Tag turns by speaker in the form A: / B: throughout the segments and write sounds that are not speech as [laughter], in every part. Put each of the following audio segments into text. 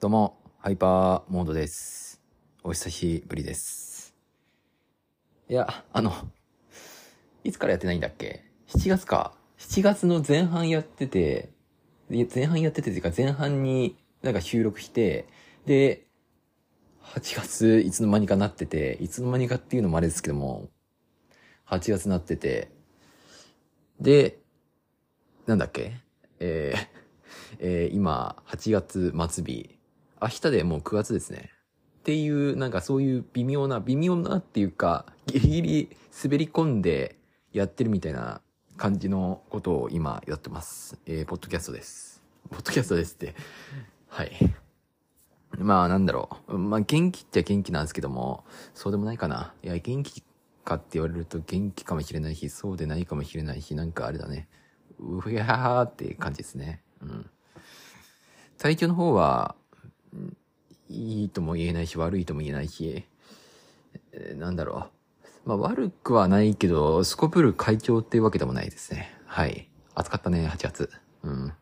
A: どうも、ハイパーモードです。お久しぶりです。いや、あの、いつからやってないんだっけ ?7 月か。7月の前半やってて、前半やっててっていうか前半になんか収録して、で、8月いつの間にかなってて、いつの間にかっていうのもあれですけども、8月なってて、で、なんだっけ？えーえー今、8月末日。明日でもう9月ですね。っていう、なんかそういう微妙な、微妙なっていうか、ギリギリ滑り込んでやってるみたいな感じのことを今やってます。えー、ポッドキャストです。ポッドキャストですって。[laughs] はい。まあなんだろう。まあ元気っちゃ元気なんですけども、そうでもないかな。いや、元気かって言われると元気かもしれないし、そうでないかもしれないし、なんかあれだね。うひゃーって感じですね。うん。体調の方は、いいとも言えないし、悪いとも言えないし、えーなんだろう。まあ悪くはないけど、スコプル会長っていうわけでもないですね。はい。暑かったね、8月。うん。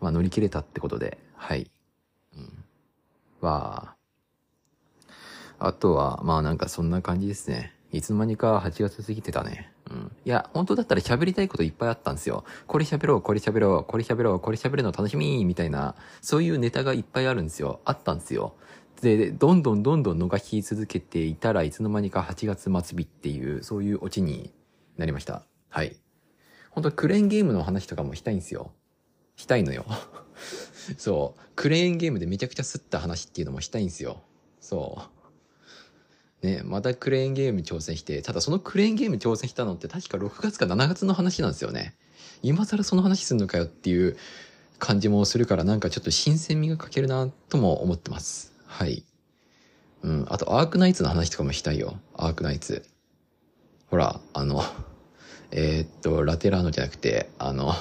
A: まあ乗り切れたってことで、はい。うん。は、あとは、まあなんかそんな感じですね。いつの間にか8月過ぎてたね。うん。いや、本当だったら喋りたいこといっぱいあったんですよ。これ喋ろう、これ喋ろう、これ喋ろう、これ喋るの楽しみみたいな、そういうネタがいっぱいあるんですよ。あったんですよ。で、どんどんどんどん逃し続けていたらいつの間にか8月末日っていう、そういうオチになりました。はい。本当はクレーンゲームの話とかもしたいんですよ。したいのよ。[laughs] そう。クレーンゲームでめちゃくちゃ吸った話っていうのもしたいんですよ。そう。ね、またクレーンゲーム挑戦して、ただそのクレーンゲーム挑戦したのって確か6月か7月の話なんですよね。今更その話すんのかよっていう感じもするからなんかちょっと新鮮味が欠けるなとも思ってます。はい。うん。あとアークナイツの話とかもしたいよ。アークナイツ。ほら、あの、[laughs] えーっと、ラテラーノじゃなくて、あの、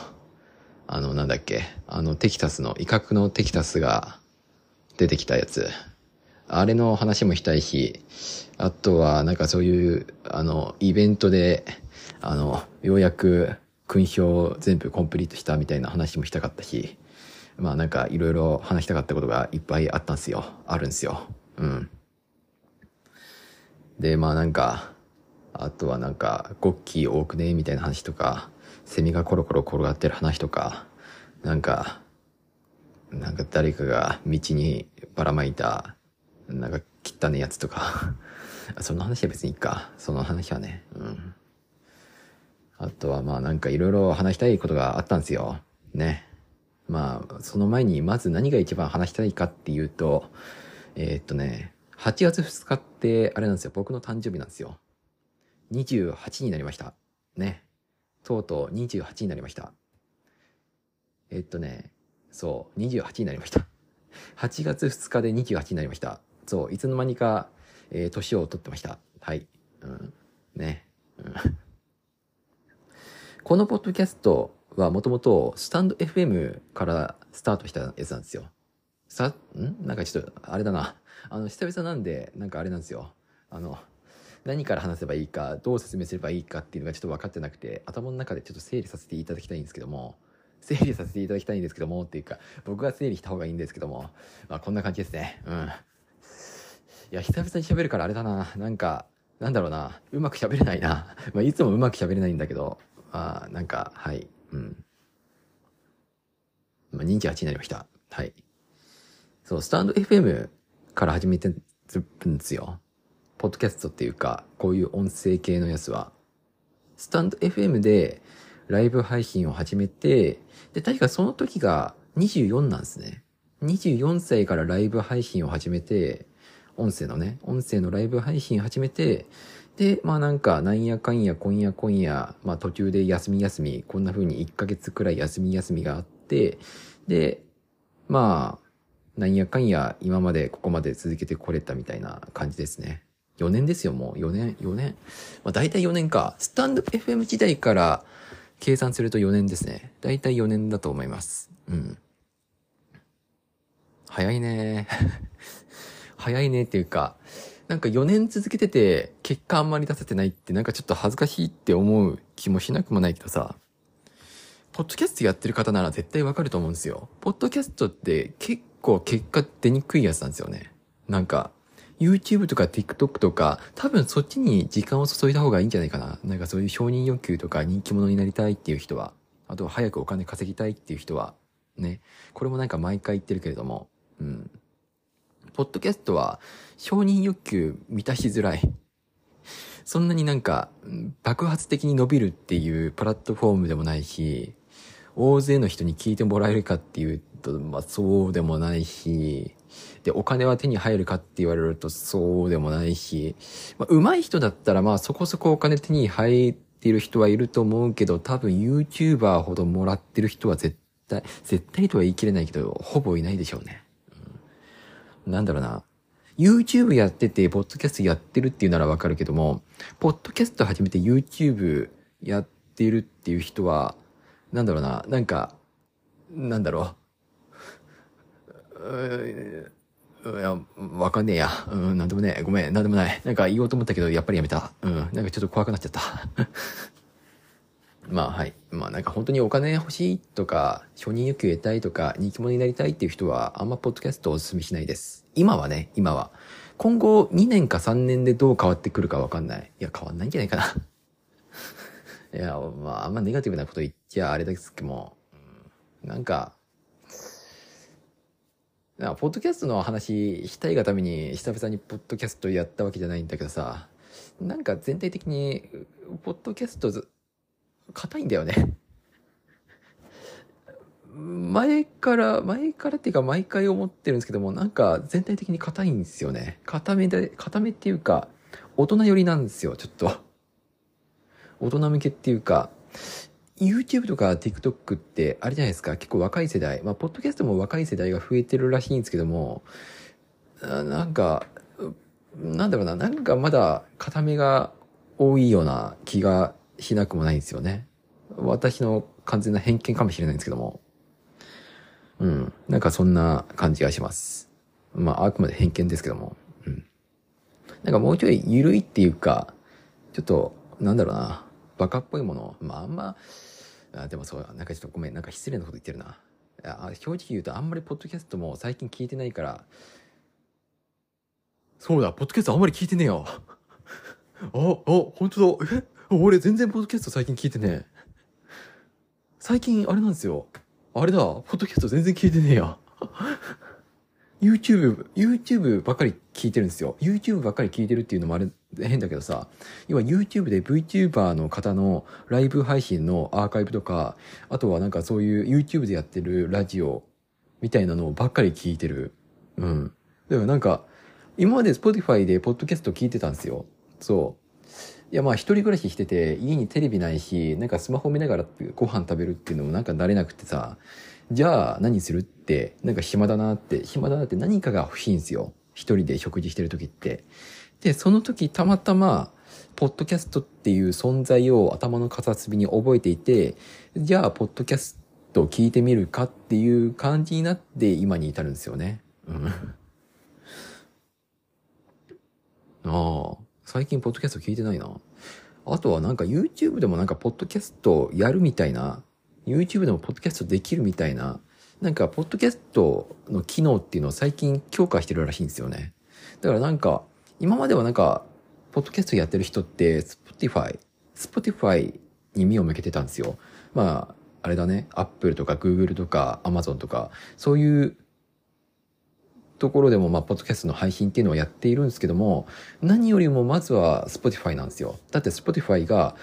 A: あの、なんだっけ、あの、テキタスの、威嚇のテキタスが出てきたやつ。あれの話もしたいし、あとは、なんかそういう、あの、イベントで、あの、ようやく、勲章全部コンプリートしたみたいな話もしたかったし、まあなんかいろいろ話したかったことがいっぱいあったんすよ。あるんすよ。うん。で、まあなんか、あとはなんか、ゴッキー多くねみたいな話とか、セミがコロコロ転がってる話とか、なんか、なんか誰かが道にばらまいた、なんか汚ねやつとか、その話は別にいいか。その話はね。うん。あとはまあなんかいろいろ話したいことがあったんですよ。ね。まあ、その前にまず何が一番話したいかっていうと、えーっとね、8月2日ってあれなんですよ。僕の誕生日なんですよ。28になりました。ね。とうとう28になりました。えっとね、そう、28になりました。8月2日で28になりました。そう、いつの間にか、えー年を取ってました。はい。うん。ね。うん。[laughs] このポッドキャストはもともとスタンド FM からスタートしたやつなんですよ。さ、ん？なんかちょっと、あれだな。あの、久々なんで、なんかあれなんですよ。あの、何から話せばいいか、どう説明すればいいかっていうのがちょっと分かってなくて、頭の中でちょっと整理させていただきたいんですけども、整理させていただきたいんですけども、っていうか、僕が整理した方がいいんですけども、まあこんな感じですね。うん。いや、久々に喋るからあれだな。なんか、なんだろうな。うまく喋れないな。[laughs] まあいつもうまく喋れないんだけど、まあなんか、はい。うん。まあ28になりました。はい。そう、スタンド FM から始めてるんですよ。ポッドキャストっていうか、こういう音声系のやつは。スタンド FM でライブ配信を始めて、で、確かその時が24なんですね。24歳からライブ配信を始めて、音声のね、音声のライブ配信始めて、で、まあなんか、なんやかんや、今夜今夜、まあ途中で休み休み、こんな風に1ヶ月くらい休み休みがあって、で、まあ、なんやかんや、今までここまで続けてこれたみたいな感じですね。4年ですよ、もう。4年、4年。まあ大体4年か。スタンド FM 時代から計算すると4年ですね。大体4年だと思います。うん。早いね。早いねっていうか、なんか4年続けてて、結果あんまり出せてないってなんかちょっと恥ずかしいって思う気もしなくもないけどさ、ポッドキャストやってる方なら絶対わかると思うんですよ。ポッドキャストって結構結果出にくいやつなんですよね。なんか、YouTube とか TikTok とか、多分そっちに時間を注いだ方がいいんじゃないかな。なんかそういう承認欲求とか人気者になりたいっていう人は、あとは早くお金稼ぎたいっていう人は、ね。これもなんか毎回言ってるけれども、うん。ポッドキャストは承認欲求満たしづらい。[laughs] そんなになんか爆発的に伸びるっていうプラットフォームでもないし、大勢の人に聞いてもらえるかっていうと、まあそうでもないし、で、お金は手に入るかって言われるとそうでもないし、まあ上手い人だったらまあそこそこお金手に入っている人はいると思うけど、多分 YouTuber ほどもらってる人は絶対、絶対とは言い切れないけど、ほぼいないでしょうね。なんだろうな。YouTube やってて、ポッドキャストやってるっていうならわかるけども、ポッドキャスト始めて YouTube やってるっていう人は、なんだろうな、なんか、なんだろう。いや、わかんねえや。うん、なんでもねえ。ごめん、なんでもない。なんか言おうと思ったけど、やっぱりやめた。うん、なんかちょっと怖くなっちゃった。まあはい。まあなんか本当にお金欲しいとか、承認欲求得たいとか、人気者になりたいっていう人は、あんまポッドキャストをお勧めしないです。今はね、今は。今後2年か3年でどう変わってくるかわかんない。いや、変わんないんじゃないかな。[laughs] いや、まああんまネガティブなこと言っちゃあれですけども、うん、なんか、なポッドキャストの話したいがために久々にポッドキャストやったわけじゃないんだけどさ、なんか全体的に、ポッドキャスト硬いんだよね。前から、前からっていうか毎回思ってるんですけども、なんか全体的に硬いんですよね。硬めで、硬めっていうか、大人寄りなんですよ、ちょっと。大人向けっていうか、YouTube とか TikTok ってあれじゃないですか、結構若い世代、まあ、ポッドキャストも若い世代が増えてるらしいんですけども、なんか、なんだろうな、なんかまだ固めが多いような気がしなくもないんですよね。私の完全な偏見かもしれないんですけども。うん。なんかそんな感じがします。まあ、あくまで偏見ですけども。うん。なんかもうちょい緩いっていうか、ちょっと、なんだろうな、バカっぽいもの。まあ、あんま、あでもそう、なんかちょっとごめん、なんか失礼なこと言ってるな。あ正直言うとあんまりポッドキャストも最近聞いてないから、そうだ、ポッドキャストあんまり聞いてねえよ。[laughs] あ、あ、本当だ。え？俺全然ポッドキャスト最近聞いてねえ。最近あれなんですよ。あれだ、ポッドキャスト全然聞いてねえや。YouTube、YouTube ばっかり聞いてるんですよ。YouTube ばっかり聞いてるっていうのもあれ変だけどさ、要は YouTube で VTuber の方のライブ配信のアーカイブとか、あとはなんかそういう YouTube でやってるラジオみたいなのばっかり聞いてる。うん。だからなんか、今まで Spotify でポッドキャスト聞いてたんですよ。そう。いやまあ一人暮らししてて家にテレビないしなんかスマホ見ながらご飯食べるっていうのもなんか慣れなくてさじゃあ何するってなんか暇だなって暇だなって何かが欲しいんですよ。一人で食事してる時って。でその時たまたまポッドキャストっていう存在を頭の片隅に覚えていてじゃあポッドキャストを聞いてみるかっていう感じになって今に至るんですよね。うん。[laughs] ああ。最近ポッドキャスト聞いてないな。あとはなんか YouTube でもなんかポッドキャストやるみたいな、YouTube でもポッドキャストできるみたいな、なんかポッドキャストの機能っていうのを最近強化してるらしいんですよね。だからなんか、今まではなんか、ポッドキャストやってる人って、Spotify、Spotify に目を向けてたんですよ。まあ、あれだね、Apple とか Google とか Amazon とか、そういうところでも、まあ、ポッドキャストの配信っていうのをやっているんですけども、何よりもまずは Spotify なんですよ。だって Spotify が、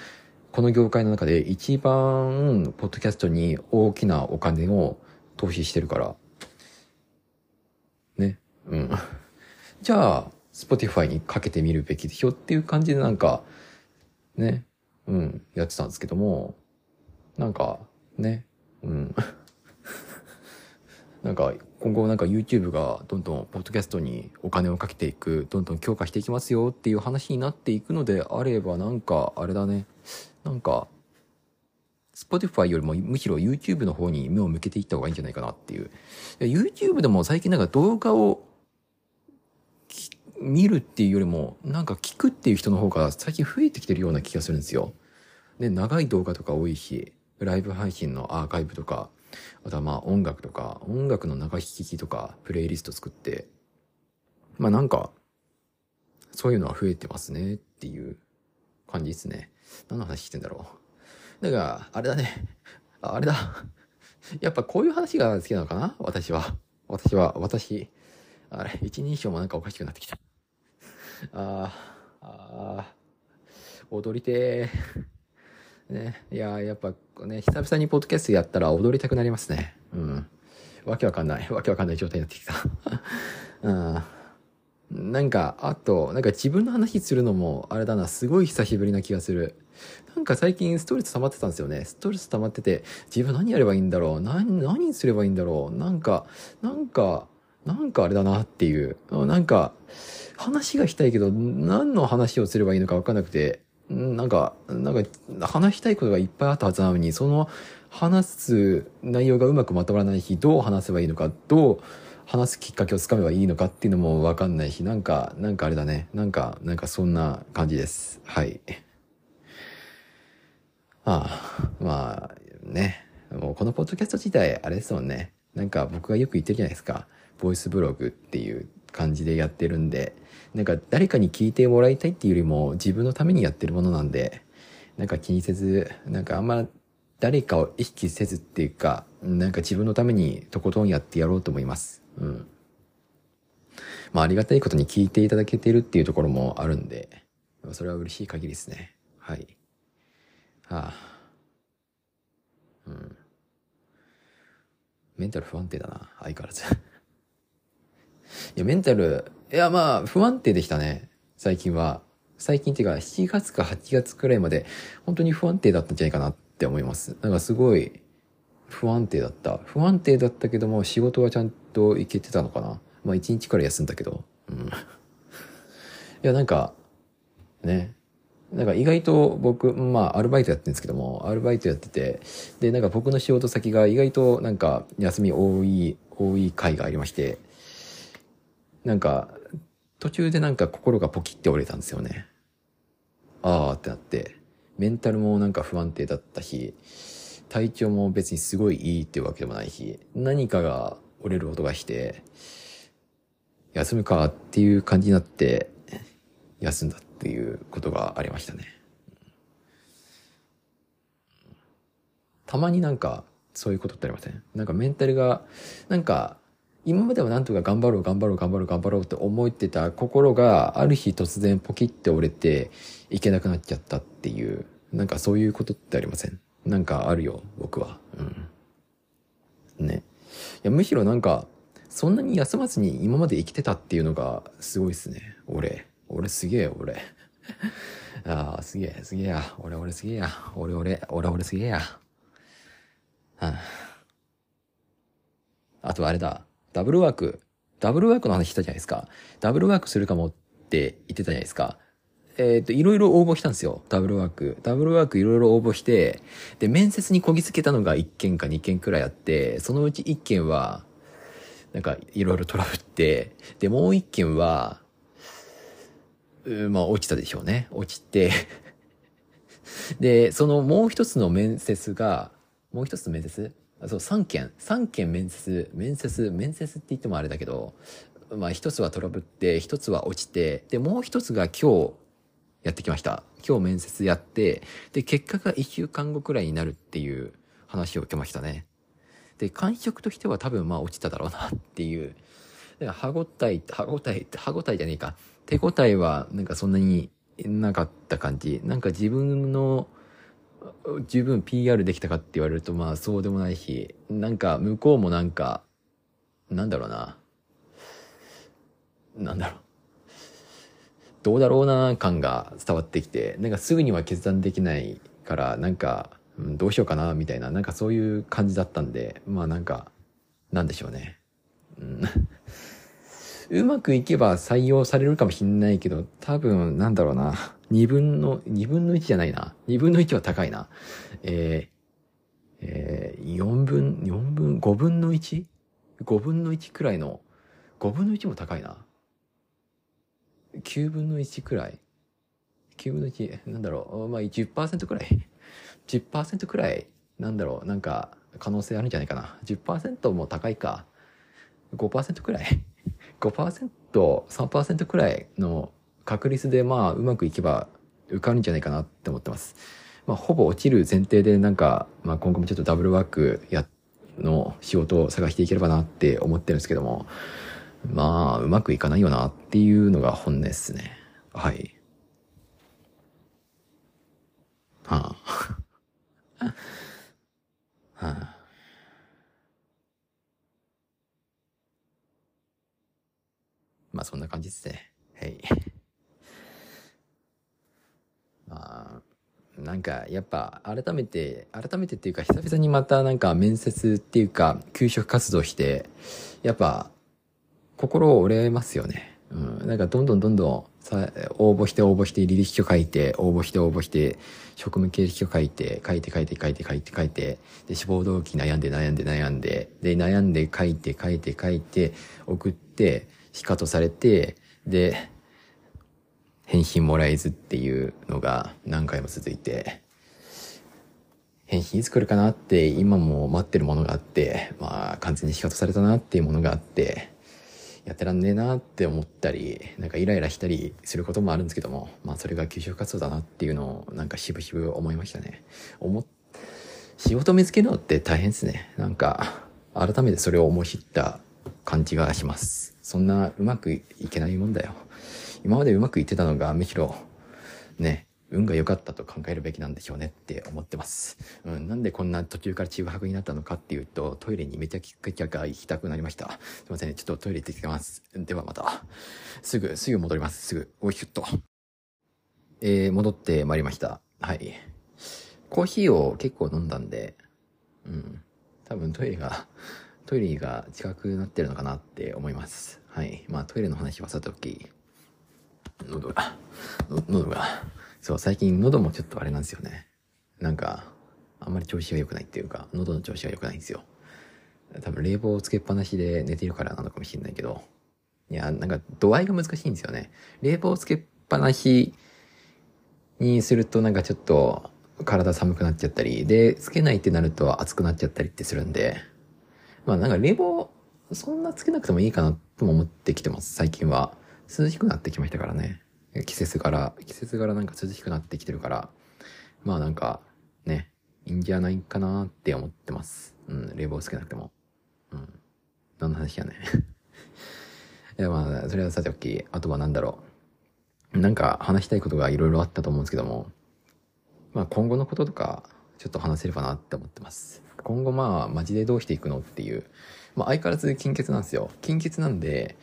A: この業界の中で一番、ポッドキャストに大きなお金を投資してるから。ね。うん。[laughs] じゃあ、Spotify にかけてみるべきでしょっていう感じでなんか、ね。うん。やってたんですけども、なんか、ね。うん。[laughs] なんか今後なんか YouTube がどんどんポッドキャストにお金をかけていくどんどん強化していきますよっていう話になっていくのであればなんかあれだね。なんか Spotify よりもむしろ YouTube の方に目を向けていった方がいいんじゃないかなっていう。YouTube でも最近なんか動画を見るっていうよりもなんか聞くっていう人の方が最近増えてきてるような気がするんですよ。で長い動画とか多いしライブ配信のアーカイブとか。あとはまあ音楽とか、音楽の中弾きとか、プレイリスト作って、まあなんか、そういうのは増えてますねっていう感じですね。何の話してんだろう。だか、あれだね。あれだ。やっぱこういう話が好きなのかな？私は。私は、私。あれ、一人称もなんかおかしくなってきた。ああ、ああ、踊りてー。ね、いややっぱね、久々にポッドキャストやったら踊りたくなりますね。うん。わけわかんない。[laughs] わけわかんない状態になってきた。[laughs] うん。なんか、あと、なんか自分の話するのも、あれだな、すごい久しぶりな気がする。なんか最近ストレス溜まってたんですよね。ストレス溜まってて、自分何やればいいんだろう何、何すればいいんだろうなんか、なんか、なんかあれだなっていう。なんか、話がしたいけど、何の話をすればいいのかわかんなくて、なんか、なんか、話したいことがいっぱいあったはずなのに、その話す内容がうまくまとまらないし、どう話せばいいのか、どう話すきっかけをつかめばいいのかっていうのもわかんないし、なんか、なんかあれだね。なんか、なんかそんな感じです。はい。あ [laughs] あ、まあ、ね。もうこのポッドキャスト自体、あれですもんね。なんか僕がよく言ってるじゃないですか。ボイスブログっていう感じでやってるんで、なんか誰かに聞いてもらいたいっていうよりも自分のためにやってるものなんで、なんか気にせず、なんかあんま誰かを意識せずっていうか、なんか自分のためにとことんやってやろうと思います。うん。まあありがたいことに聞いていただけてるっていうところもあるんで、それは嬉しい限りですね。はい。はあ。うん。メンタル不安定だな、相変わらず。[laughs] いや、メンタル、いや、まあ、不安定でしたね。最近は。最近っていうか、7月か8月くらいまで、本当に不安定だったんじゃないかなって思います。なんかすごい、不安定だった。不安定だったけども、仕事はちゃんと行けてたのかな。まあ、1日から休んだけど。うん。[laughs] いや、なんか、ね。なんか意外と僕、まあアルバイトやってるんですけども、アルバイトやってて、で、なんか僕の仕事先が意外となんか休み多い、多い回がありまして、なんか途中でなんか心がポキって折れたんですよね。あーってなって、メンタルもなんか不安定だったし、体調も別にすごいいいっていうわけでもないし、何かが折れる音がして、休むかっていう感じになって、休んだっていうことがありましたね。たまになんか、そういうことってありません？なんかメンタルが、なんか、今まではなんとか頑張ろう頑張ろう頑張ろう頑張ろうって思ってた心がある日突然ポキって折れていけなくなっちゃったっていう、なんかそういうことってありません？なんかあるよ、僕は。うん。ね。いや、むしろなんか、そんなに休まずに今まで生きてたっていうのがすごいっすね。俺。俺すげえよ、俺。[laughs] ああ、すげえ、すげえや。俺、俺すげえや。俺、俺、俺、俺すげえや。はあ、あとあれだ。ダブルワーク。ダブルワークの話したじゃないですか。ダブルワークするかもって言ってたじゃないですか。えっ、ー、と、いろいろ応募したんですよ。ダブルワーク。ダブルワークいろいろ応募して、で、面接にこぎつけたのが1件か2件くらいあって、そのうち1件は、なんか、いろいろトラブって、で、もう1件は、うまあ、落ちたでしょうね。落ちてで、そのもう一つの面接が、もう一つの面接そう、3件、3件面接、面接、面接って言ってもあれだけど、まあ一つはトラブって、一つは落ちて、で、もう一つが今日やってきました。今日面接やって、で、結果が1週間後くらいになるっていう話を受けましたね。で、感触としては多分まあ落ちただろうなっていう。歯応え、歯応え、歯応えじゃねえか。手応えはなんかそんなになかった感じ。なんか自分の十分 PR できたかって言われるとまあそうでもないし、なんか向こうもなんか、なんだろうな。なんだろう。どうだろうな感が伝わってきて、なんかすぐには決断できないから、なんか、どうしようかなみたいな、なんかそういう感じだったんで、まあなんか、なんでしょうね。うんうまくいけば採用されるかもしんないけど、多分、なんだろうな。二分の、二分の一じゃないな。二分の一は高いな。えー、えー、四分、四分、五分の一？五分の一くらいの、五分の一も高いな。九分の一くらい。九分の一、なんだろう。まあ、10%くらい。10%くらい、なんだろう。なんか、可能性あるんじゃないかな。10%も高いか。5%くらい ?5%、3%くらいの確率でまあうまくいけば受かるんじゃないかなって思ってます。まあほぼ落ちる前提でなんか、まあ今後もちょっとダブルワークや、の仕事を探していければなって思ってるんですけども、まあうまくいかないよなっていうのが本音ですね。はい。[laughs] はあ。[laughs] はあ。まあそんな感じですね。はい。[laughs] まあ、なんかやっぱ改めて、改めてっていうか久々にまたなんか面接っていうか給食活動して、やっぱ心折れますよね。うん。なんかどんどんどんどんさ、応募して応募して履歴書書いて、応募して応募して、職務経歴書書いて、書いて書いて書いて書いて書いて、で、志望動機悩んで悩んで悩んで、で、悩んで書いて書いて書いて、送って、しかとされて、で、返信もらえずっていうのが何回も続いて、返信いつ来るかなって今も待ってるものがあって、まあ完全に仕方されたなっていうものがあって、やってらんねえなって思ったり、なんかイライラしたりすることもあるんですけども、まあそれが給食活動だなっていうのをなんかしぶしぶ思いましたね。思仕事見つけるのって大変ですね。なんか、改めてそれを思い知った感じがします。そんなうまくいけないもんだよ。今までうまくいってたのがむしろ、ね、運が良かったと考えるべきなんでしょうねって思ってます。うん、なんでこんな途中からちぐはぐになったのかっていうと、トイレにめちゃくちゃ行きたくなりました。すいませんね、ちょっとトイレ行ってきます。ではまた。すぐ、すぐ戻ります。すぐ、おいしゅっと。えー、戻ってまいりました。はい。コーヒーを結構飲んだんで、うん。多分トイレが、トイレが近くなってるのかなって思います。はい。まあトイレの話はさておき、喉が、喉が、そう、最近喉もちょっとあれなんですよね。なんか、あんまり調子が良くないっていうか、喉の調子が良くないんですよ。多分冷房をつけっぱなしで寝てるからなのかもしれないけど、いや、なんか度合いが難しいんですよね。冷房をつけっぱなしにするとなんかちょっと体寒くなっちゃったり、で、つけないってなると暑くなっちゃったりってするんで、まあなんか冷房そんなつけなくてもいいかなとも思ってきてます、最近は。涼しくなってきましたからね。季節柄、季節柄なんか涼しくなってきてるから、まあなんか、ね、いいんじゃないかなって思ってます。うん、冷房つけなくても。うん。何の話やね。[laughs] いやまあ、それはさておき、あとは何だろう。なんか話したいことがいろいろあったと思うんですけども、まあ今後のこととか、ちょっと話せればなって思ってます。今後まあ、マジでどうしていくのっていう、まあ相変わらず金欠なんですよ。金欠なんで、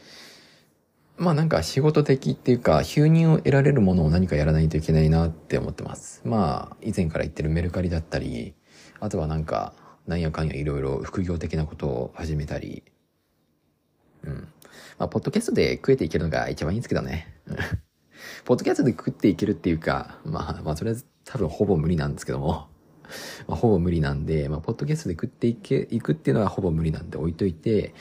A: まあなんか仕事的っていうか、収入を得られるものを何かやらないといけないなって思ってます。まあ、以前から言ってるメルカリだったり、あとはなんか、なんやかんやいろいろ副業的なことを始めたり、うん。まあ、ポッドキャストで食えていけるのが一番いいんですけどね。[laughs] ポッドキャストで食っていけるっていうか、まあ、まあ、それは多分ほぼ無理なんですけども、まあ、ほぼ無理なんで、まあ、ポッドキャストで食っていけ、いくっていうのはほぼ無理なんで置いといて、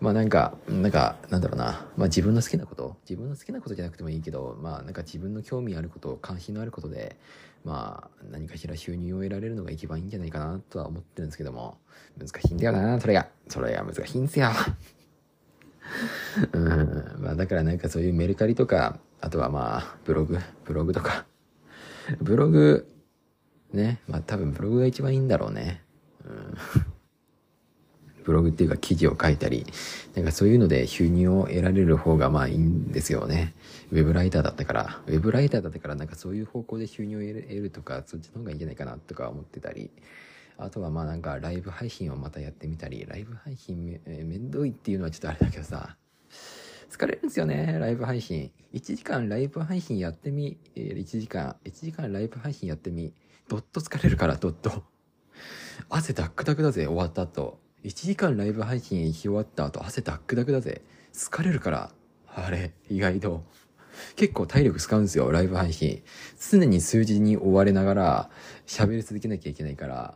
A: まあなんか、なんか、なんだろうな。まあ自分の好きなこと、自分の好きなことじゃなくてもいいけど、まあなんか自分の興味あること、関心のあることで、まあ何かしら収入を得られるのが一番いいんじゃないかなとは思ってるんですけども、難しいんだよな、それが。それが難しいんですよ。[laughs] うん。まあだからなんかそういうメルカリとか、あとはまあ、ブログ、ブログとか。ブログ、ね。まあ多分ブログが一番いいんだろうね。うん [laughs] ブログっていうか記事を書いたり、なんかそういうので収入を得られる方がまあいいんですよね。ウェブライターだったから、ウェブライターだったからなんかそういう方向で収入を得るとか、そっちの方がいいんじゃないかなとか思ってたり、あとはまあなんかライブ配信をまたやってみたり、ライブ配信め、えー、めんどいっていうのはちょっとあれだけどさ、疲れるんですよね、ライブ配信。1時間ライブ配信やってみ、えー、1時間、1時間ライブ配信やってみ、どっと疲れるから、どっと。汗ダックダクだぜ、終わった後。1時間ライブ配信し終わった後汗ダックダクだぜ。疲れるから。あれ、意外と。結構体力使うんですよ、ライブ配信。常に数字に追われながら喋り続けなきゃいけないから、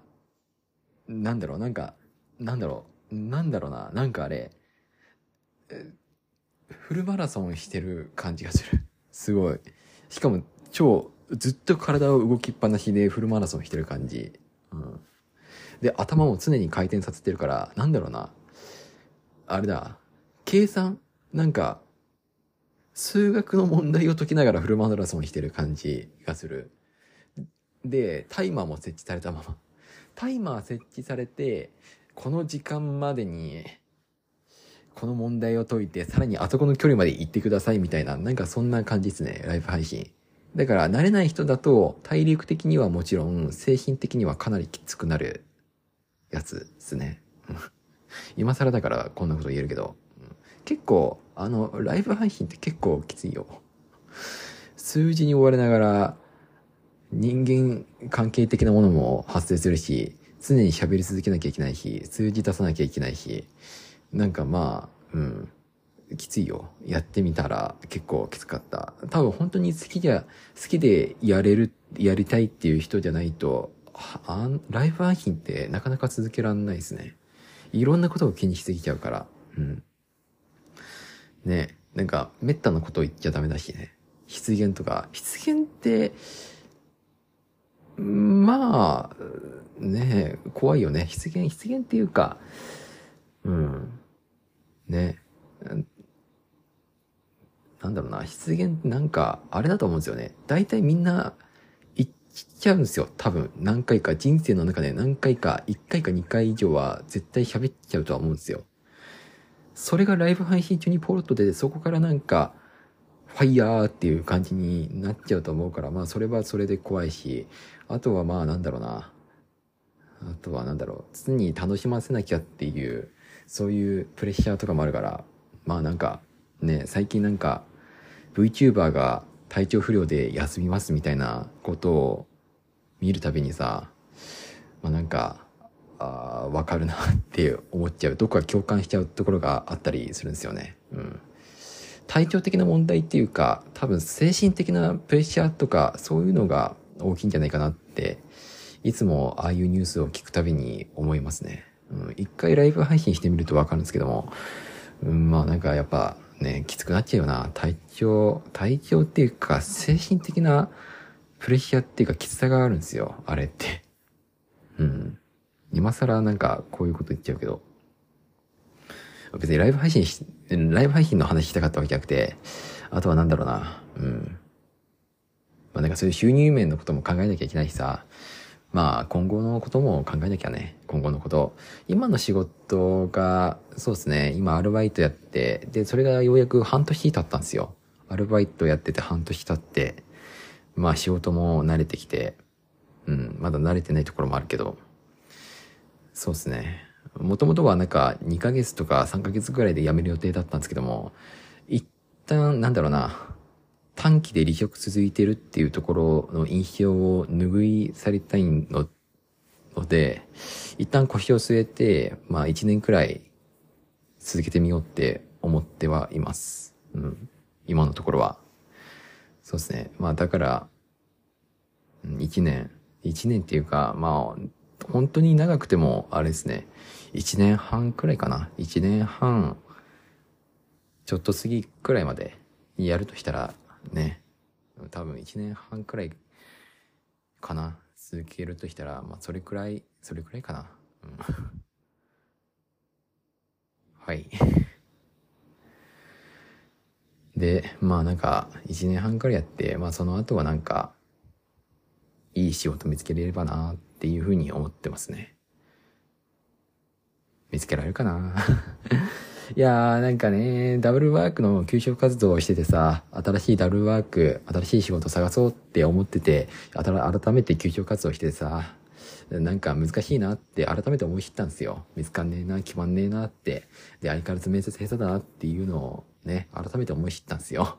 A: なんだろう、なんか、なんだろう、なんだろうな、なんかあれ、フルマラソンしてる感じがする。すごい。しかも、超、ずっと体を動きっぱなしでフルマラソンしてる感じ。うん。で、頭も常に回転させてるから、なんだろうな。あれだ。計算なんか、数学の問題を解きながらフルマラソンしてる感じがする。で、タイマーも設置されたまま。タイマー設置されて、この時間までに、この問題を解いて、さらにあそこの距離まで行ってくださいみたいな、なんかそんな感じですね、ライブ配信。だから、慣れない人だと、体力的にはもちろん、精神的にはかなりきつくなるやつですね。[laughs] 今更だからこんなこと言えるけど、結構、あの、ライブ配信って結構きついよ。数字に追われながら、人間関係的なものも発生するし、常に喋り続けなきゃいけないし、数字出さなきゃいけないし、なんかまあ、うん、きついよ。やってみたら結構きつかった。多分本当に好きで、好きでやれる、やりたいっていう人じゃないと、あライブ配信ってなかなか続けらんないですね。いろんなことを気にしすぎちゃうから。うん。ねなんか、めったなことを言っちゃダメだしね。失言とか。失言って、まあ、ね怖いよね。失言、失言っていうか、うん。ねなんだろうな、失言ってなんか、あれだと思うんですよね。大体みんな、言っちゃうんですよ。多分、何回か、人生の中で何回か、1回か2回以上は絶対喋っちゃうとは思うんですよ。それがライブ配信中にポロッと出て、そこからなんか、ファイヤーっていう感じになっちゃうと思うから、まあそれはそれで怖いし、あとはまあなんだろうな。あとはなんだろう。常に楽しませなきゃっていう、そういうプレッシャーとかもあるから、まあなんか、ね、最近なんか、VTuber が体調不良で休みますみたいなことを見るたびにさ、まあなんか、あわかるなって思っちゃう。どこか共感しちゃうところがあったりするんですよね。うん。体調的な問題っていうか、多分精神的なプレッシャーとか、そういうのが大きいんじゃないかなって、いつもああいうニュースを聞くたびに思いますね。うん、一回ライブ配信してみるとわかるんですけども、うん、まあなんかやっぱね、きつくなっちゃうよな。体調、体調っていうか、精神的なプレッシャーっていうかきつさがあるんですよ。あれって。うん。今更なんかこういうこと言っちゃうけど。別にライブ配信し、ライブ配信の話したかったわけじゃなくて、あとはなんだろうな。うん。まあなんかそういう収入面のことも考えなきゃいけないしさ。まあ今後のことも考えなきゃね。今後のこと。今の仕事が、そうですね。今アルバイトやって、で、それがようやく半年経ったんですよ。アルバイトやってて半年経って、まあ仕事も慣れてきて、うん、まだ慣れてないところもあるけど、そうですね。もともとはなんか2ヶ月とか3ヶ月ぐらいで辞める予定だったんですけども、一旦、なんだろうな、短期で離職続いてるっていうところの印象を拭いされたいので、一旦腰を据えて、まあ1年くらい続けてみようって思ってはいます。うん。今のところは。そうですね。まあだから、1年、1年っていうか、まあ、本当に長くても、あれですね。1年半くらいかな。1年半、ちょっと過ぎくらいまでやるとしたら、ね、多分1年半くらいかな。続けるとしたら、まあ、それくらい、それくらいかな。うん、[laughs] はい。で、まあなんか、1年半くらいやって、まあその後はなんか、いい仕事見つけれればなっていうふうに思ってますね。見つけられるかな？いやーなんかね、ダブルワークの求職活動をしててさ、新しいダブルワーク、新しい仕事探そうって思ってて、改めて求職活動しててさ、なんか難しいなって改めて思い知ったんですよ。見つかんねえな、決まんねえなって。で、相変わらず面接下手だなっていうのをね、改めて思い知ったんですよ。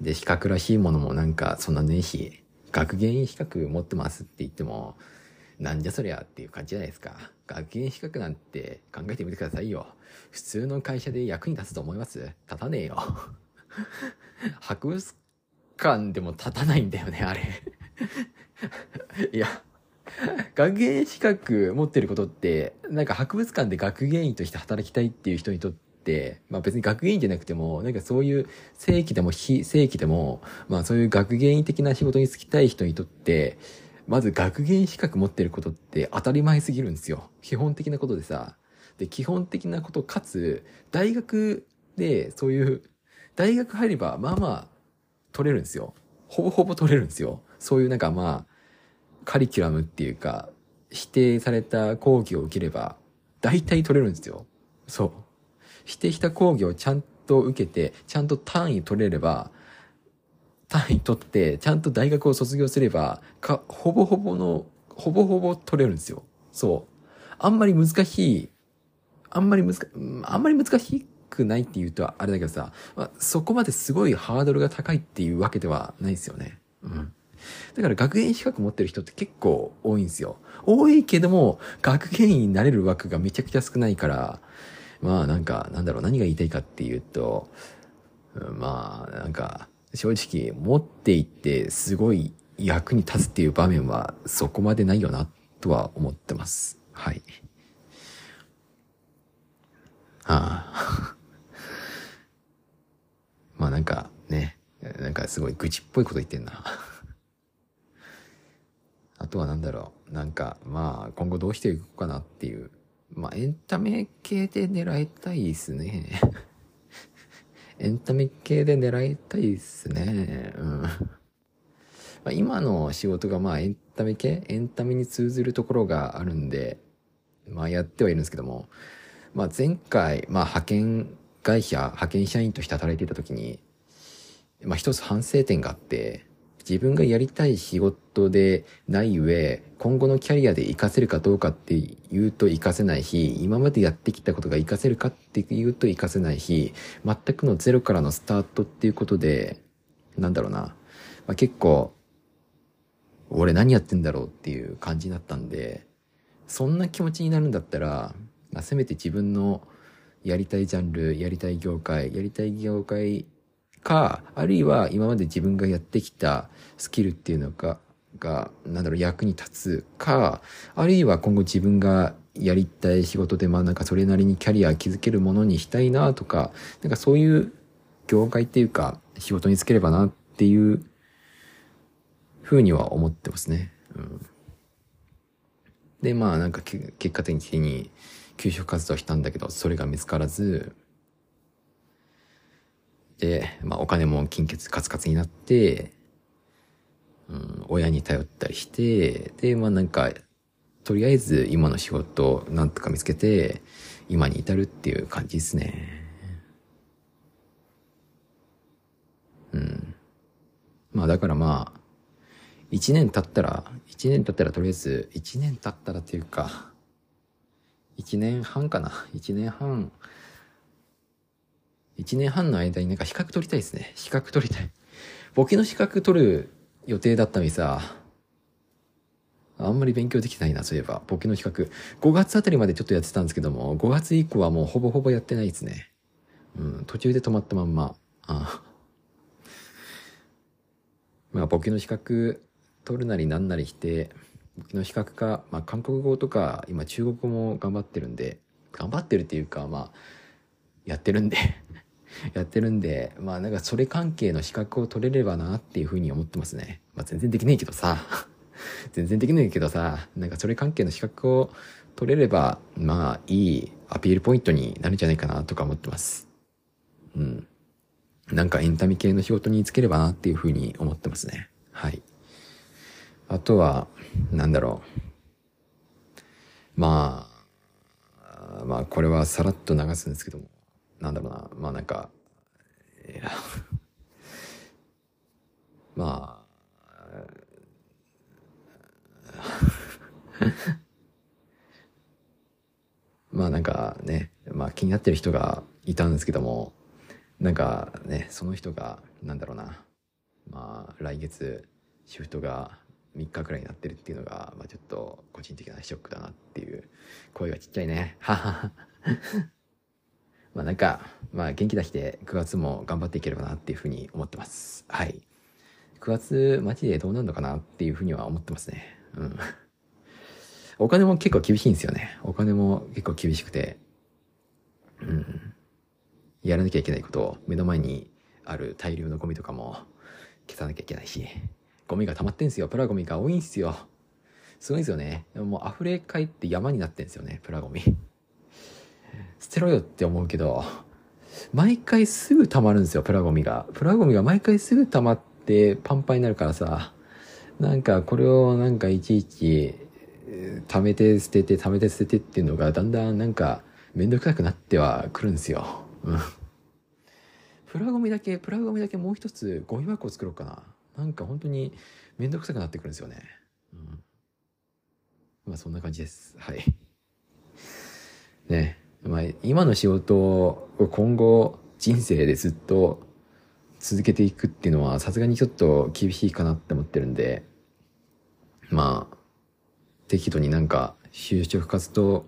A: で、資格らしいものもなんかそんなねえし、学芸員資格持ってますって言っても、なんじゃそりゃっていう感じじゃないですか。学芸資格なんて考えてみてくださいよ。普通の会社で役に立つと思います？立たねえよ。[laughs] 博物館でも立たないんだよね、あれ。[laughs] いや、学芸資格持ってることって、なんか博物館で学芸員として働きたいっていう人にとって、まあ別に学芸員じゃなくても、なんかそういう正規でも非正規でも、まあそういう学芸員的な仕事に就きたい人にとって、まず学芸資格持ってることって当たり前すぎるんですよ。基本的なことでさ。で、基本的なことかつ、大学でそういう、大学入ればまあまあ取れるんですよ。ほぼほぼ取れるんですよ。そういうなんかまあ、カリキュラムっていうか、否定された講義を受ければ、大体取れるんですよ。そう。否定した講義をちゃんと受けて、ちゃんと単位取れれば、単位取って、ちゃんと大学を卒業すれば、か、ほぼほぼの、ほぼほぼ取れるんですよ。そう。あんまり難しい、あんまり難、あんまり難しくないって言うとあれだけどさ、まあ、そこまですごいハードルが高いっていうわけではないですよね。うん。だから学芸資格持ってる人って結構多いんですよ。多いけども、学芸員になれる枠がめちゃくちゃ少ないから、まあなんか、なんだろう、何が言いたいかっていうと、まあ、なんか、正直持っていってすごい役に立つっていう場面はそこまでないよなとは思ってます。はい。ああ。[laughs] まあなんかね、なんかすごい愚痴っぽいこと言ってんな。[laughs] あとはなんだろう。なんかまあ今後どうしていこうかなっていう。まあエンタメ系で狙いたいですね。[laughs] エンタメ系で狙いたいっすね。うん。[laughs] ま、今の仕事がまあエンタメ系？エンタメに通ずるところがあるんで、まあやってはいるんですけども、まあ前回、まあ派遣会社、派遣社員として働いていた時に、まあ一つ反省点があって、自分がやりたい仕事でない上、今後のキャリアで活かせるかどうかって言うと活かせないし、今までやってきたことが活かせるかって言うと活かせないし、全くのゼロからのスタートっていうことで、なんだろうな。まあ、結構、俺何やってんだろうっていう感じになったんで、そんな気持ちになるんだったら、まあ、せめて自分のやりたいジャンル、やりたい業界、やりたい業界か、あるいは今まで自分がやってきたスキルっていうのが、が、なんだろう、役に立つか、あるいは今後自分がやりたい仕事で、まあなんかそれなりにキャリア築けるものにしたいなとか、なんかそういう業界っていうか、仕事につければなっていうふうには思ってますね。うん、で、まあなんか結果的に求職活動したんだけど、それが見つからず、まあお金も金欠カツカツになって、うん、親に頼ったりして、で、まあなんか、とりあえず今の仕事をなんとか見つけて、今に至るっていう感じですね。うん。まあだからまあ、一年経ったら、一年経ったらとりあえず、一年経ったらっていうか、一年半かな。一年半、一年半の間になんか資格取りたいですね。資格取りたい。簿記の資格取る予定だったのにさ、あんまり勉強できてないな、そういえば。簿記の資格。5月あたりまでちょっとやってたんですけども、5月以降はもうほぼほぼやってないですね。うん、途中で止まったまんま。ああまあ、簿記の資格取るなりなんなりして、簿記の資格か、まあ、韓国語とか、今中国語も頑張ってるんで、頑張ってるっていうか、まあ、やってるんでやってるんで、まあなんかそれ関係の資格を取れればなっていうふうに思ってますね。まあ全然できないけどさ、[laughs] 全然できないけどさ、なんかそれ関係の資格を取れれば、まあいいアピールポイントになるんじゃないかなとか思ってます。うん。なんかエンタメ系の仕事につければなっていうふうに思ってますね。はい。あとは、なんだろう。まあ、まあこれはさらっと流すんですけども。なんだろうな、まあなんか、いや、[laughs] まあ、[laughs] まあなんかね、まあ気になってる人がいたんですけども、なんかね、その人が、なんだろうな、まあ来月シフトが3日くらいになってるっていうのが、まあちょっと個人的なショックだなっていう声がちっちゃいね。ははは。まあなんか、まあ元気出して9月も頑張っていければなっていうふうに思ってます。はい。9月マジでどうなるのかなっていうふうには思ってますね。うん。お金も結構厳しいんですよね。お金も結構厳しくて。うん。やらなきゃいけないことを目の前にある大量のゴミとかも消さなきゃいけないし、ゴミが溜まってんすよ。プラゴミが多いんすよ。すごいですよね。ももう溢れ返って山になってんですよね、プラゴミ。捨てろよって思うけど、毎回すぐ溜まるんですよ、プラゴミが。プラゴミが毎回すぐ溜まってパンパンになるからさ、なんかこれをなんかいちいち貯めて捨てて貯めて捨ててっていうのがだんだんなんかめんどくさくなってはくるんですよ。うん。プラゴミだけ、プラゴミだけもう一つゴミ箱を作ろうかな。なんか本当にめんどくさくなってくるんですよね。うん。まあそんな感じです。はい。ね。まあ今の仕事を今後人生でずっと続けていくっていうのはさすがにちょっと厳しいかなって思ってるんで、まあ、適度になんか就職活動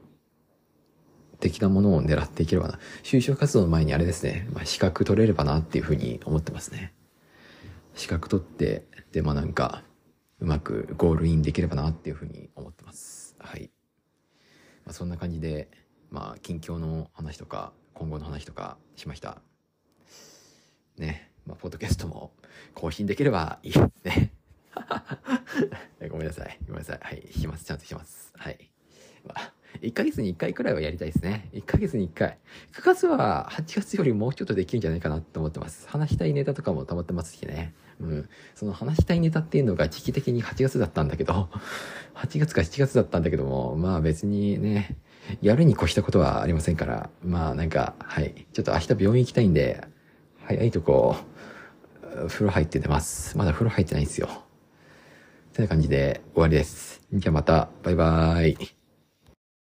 A: 的なものを狙っていければな。就職活動の前にあれですね、まあ、資格取れればなっていうふうに思ってますね。資格取って、で、まあなんか、うまくゴールインできればなっていうふうに思ってます。はい。まあ、そんな感じで、まあ、近況の話とか、今後の話とかしました。ね。まあ、ポッドキャストも更新できればいいですね。[laughs] ごめんなさい。ごめんなさい。はい。弾きます。ちゃんと弾きます。はい。まあ、1ヶ月に1回くらいはやりたいですね。1ヶ月に1回。9月は8月よりもうちょっとできるんじゃないかなと思ってます。話したいネタとかも溜まってますしね。うん。その話したいネタっていうのが時期的に8月だったんだけど、8月か7月だったんだけども、まあ別にね、やるに越したことはありませんから、まあなんか、はい。ちょっと明日病院行きたいんで、早いとこ、風呂入って出ます。まだ風呂入ってないんですよ。てな感じで終わりです。じゃあまた、バイバーイ。